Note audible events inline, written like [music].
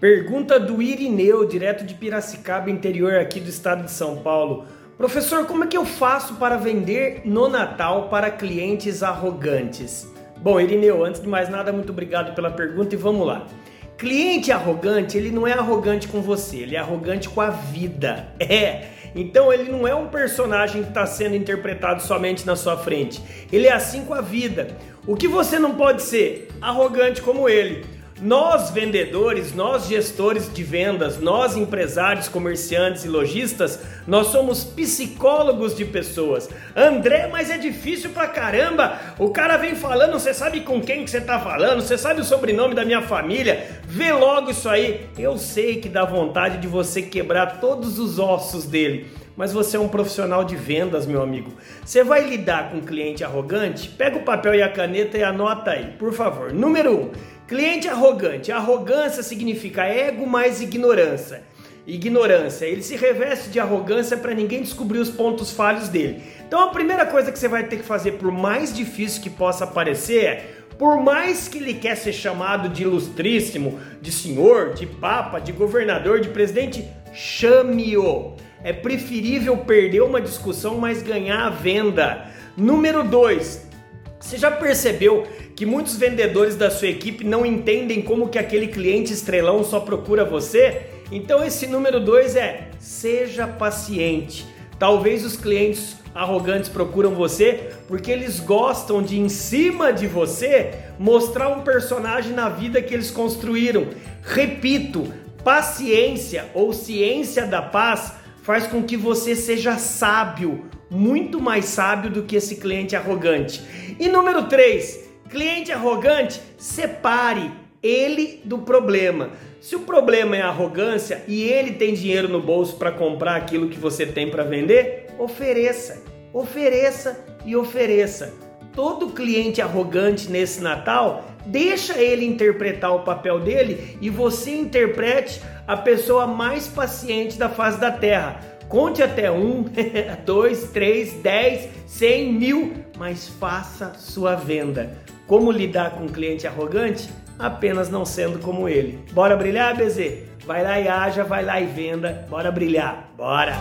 Pergunta do Irineu, direto de Piracicaba, interior aqui do estado de São Paulo. Professor, como é que eu faço para vender no Natal para clientes arrogantes? Bom, Irineu, antes de mais nada, muito obrigado pela pergunta e vamos lá. Cliente arrogante, ele não é arrogante com você, ele é arrogante com a vida. [laughs] É. Então ele não é um personagem que está sendo interpretado somente na sua frente. Ele é assim com a vida. O que você não pode ser? Arrogante como ele. Nós vendedores, nós gestores de vendas, nós empresários, comerciantes e lojistas, nós somos psicólogos de pessoas. André, mas é difícil pra caramba. O cara vem falando, você sabe com quem que você tá falando, você sabe o sobrenome da minha família. Vê logo isso aí. Eu sei que dá vontade de você quebrar todos os ossos dele mas você é um profissional de vendas, meu amigo. Você vai lidar com um cliente arrogante? Pega o papel e a caneta e anota aí, por favor. Número 1. Um, cliente arrogante. Arrogância significa ego mais ignorância. Ignorância. Ele se reveste de arrogância para ninguém descobrir os pontos falhos dele. Então a primeira coisa que você vai ter que fazer, por mais difícil que possa parecer, é por mais que ele quer ser chamado de ilustríssimo, de senhor, de papa, de governador, de presidente, chame-o. É preferível perder uma discussão, mas ganhar a venda. Número 2. Você já percebeu que muitos vendedores da sua equipe não entendem como que aquele cliente estrelão só procura você? Então esse número 2 é seja paciente. Talvez os clientes arrogantes procuram você porque eles gostam de em cima de você mostrar um personagem na vida que eles construíram. Repito, paciência ou ciência da paz faz com que você seja sábio, muito mais sábio do que esse cliente arrogante. E número 3, cliente arrogante, separe ele do problema. Se o problema é arrogância e ele tem dinheiro no bolso para comprar aquilo que você tem para vender, ofereça, ofereça e ofereça. Todo cliente arrogante nesse Natal, deixa ele interpretar o papel dele e você interprete a pessoa mais paciente da face da terra. Conte até um, [laughs] dois, três, dez, cem, mil, mas faça sua venda. Como lidar com um cliente arrogante? Apenas não sendo como ele. Bora brilhar, BZ? Vai lá e haja, vai lá e venda. Bora brilhar. Bora!